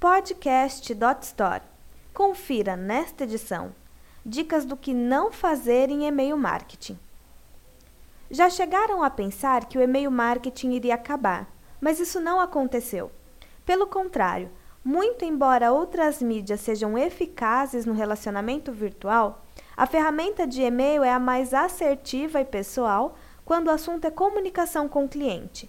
podcast.store. Confira nesta edição dicas do que não fazer em e-mail marketing. Já chegaram a pensar que o e-mail marketing iria acabar, mas isso não aconteceu. Pelo contrário, muito embora outras mídias sejam eficazes no relacionamento virtual, a ferramenta de e-mail é a mais assertiva e pessoal quando o assunto é comunicação com o cliente.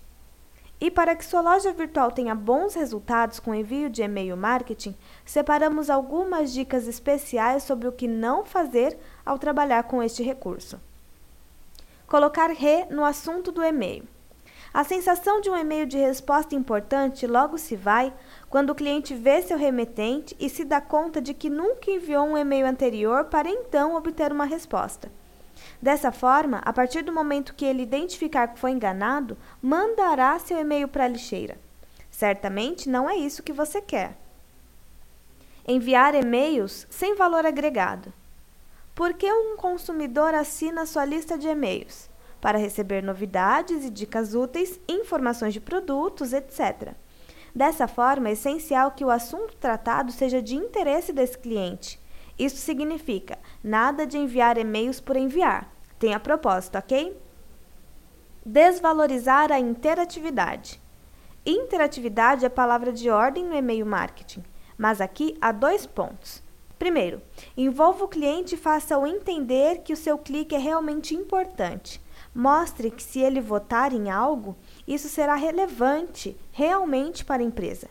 E para que sua loja virtual tenha bons resultados com envio de e-mail marketing, separamos algumas dicas especiais sobre o que não fazer ao trabalhar com este recurso. Colocar re no assunto do e-mail. A sensação de um e-mail de resposta importante logo se vai quando o cliente vê seu remetente e se dá conta de que nunca enviou um e-mail anterior para então obter uma resposta. Dessa forma, a partir do momento que ele identificar que foi enganado, mandará seu e-mail para a lixeira. Certamente não é isso que você quer. Enviar e-mails sem valor agregado. Por que um consumidor assina sua lista de e-mails? Para receber novidades e dicas úteis, informações de produtos, etc. Dessa forma, é essencial que o assunto tratado seja de interesse desse cliente isso significa nada de enviar e-mails por enviar. Tenha propósito, ok? Desvalorizar a interatividade. Interatividade é palavra de ordem no e-mail marketing, mas aqui há dois pontos. Primeiro, envolva o cliente e faça-o entender que o seu clique é realmente importante. Mostre que se ele votar em algo, isso será relevante realmente para a empresa.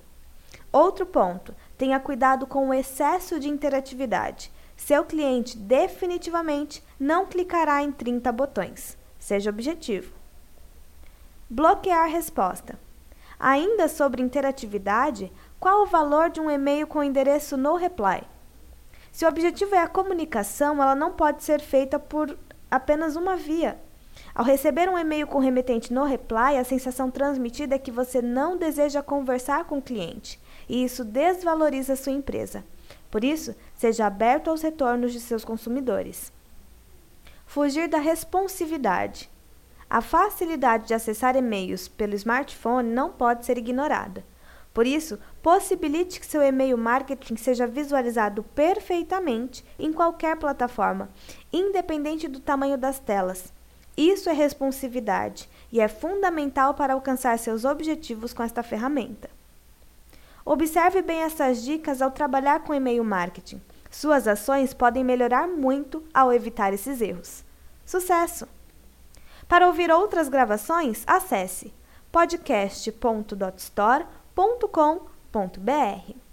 Outro ponto: tenha cuidado com o excesso de interatividade. Seu cliente definitivamente não clicará em 30 botões. Seja objetivo. Bloquear resposta. Ainda sobre interatividade, qual o valor de um e-mail com endereço no reply? Se o objetivo é a comunicação, ela não pode ser feita por apenas uma via. Ao receber um e-mail com remetente no reply, a sensação transmitida é que você não deseja conversar com o cliente e isso desvaloriza sua empresa. Por isso, seja aberto aos retornos de seus consumidores. Fugir da responsividade. A facilidade de acessar e-mails pelo smartphone não pode ser ignorada. Por isso, possibilite que seu e-mail marketing seja visualizado perfeitamente em qualquer plataforma, independente do tamanho das telas. Isso é responsividade e é fundamental para alcançar seus objetivos com esta ferramenta. Observe bem essas dicas ao trabalhar com e-mail marketing. Suas ações podem melhorar muito ao evitar esses erros. Sucesso! Para ouvir outras gravações, acesse podcast.dotstore.com.br.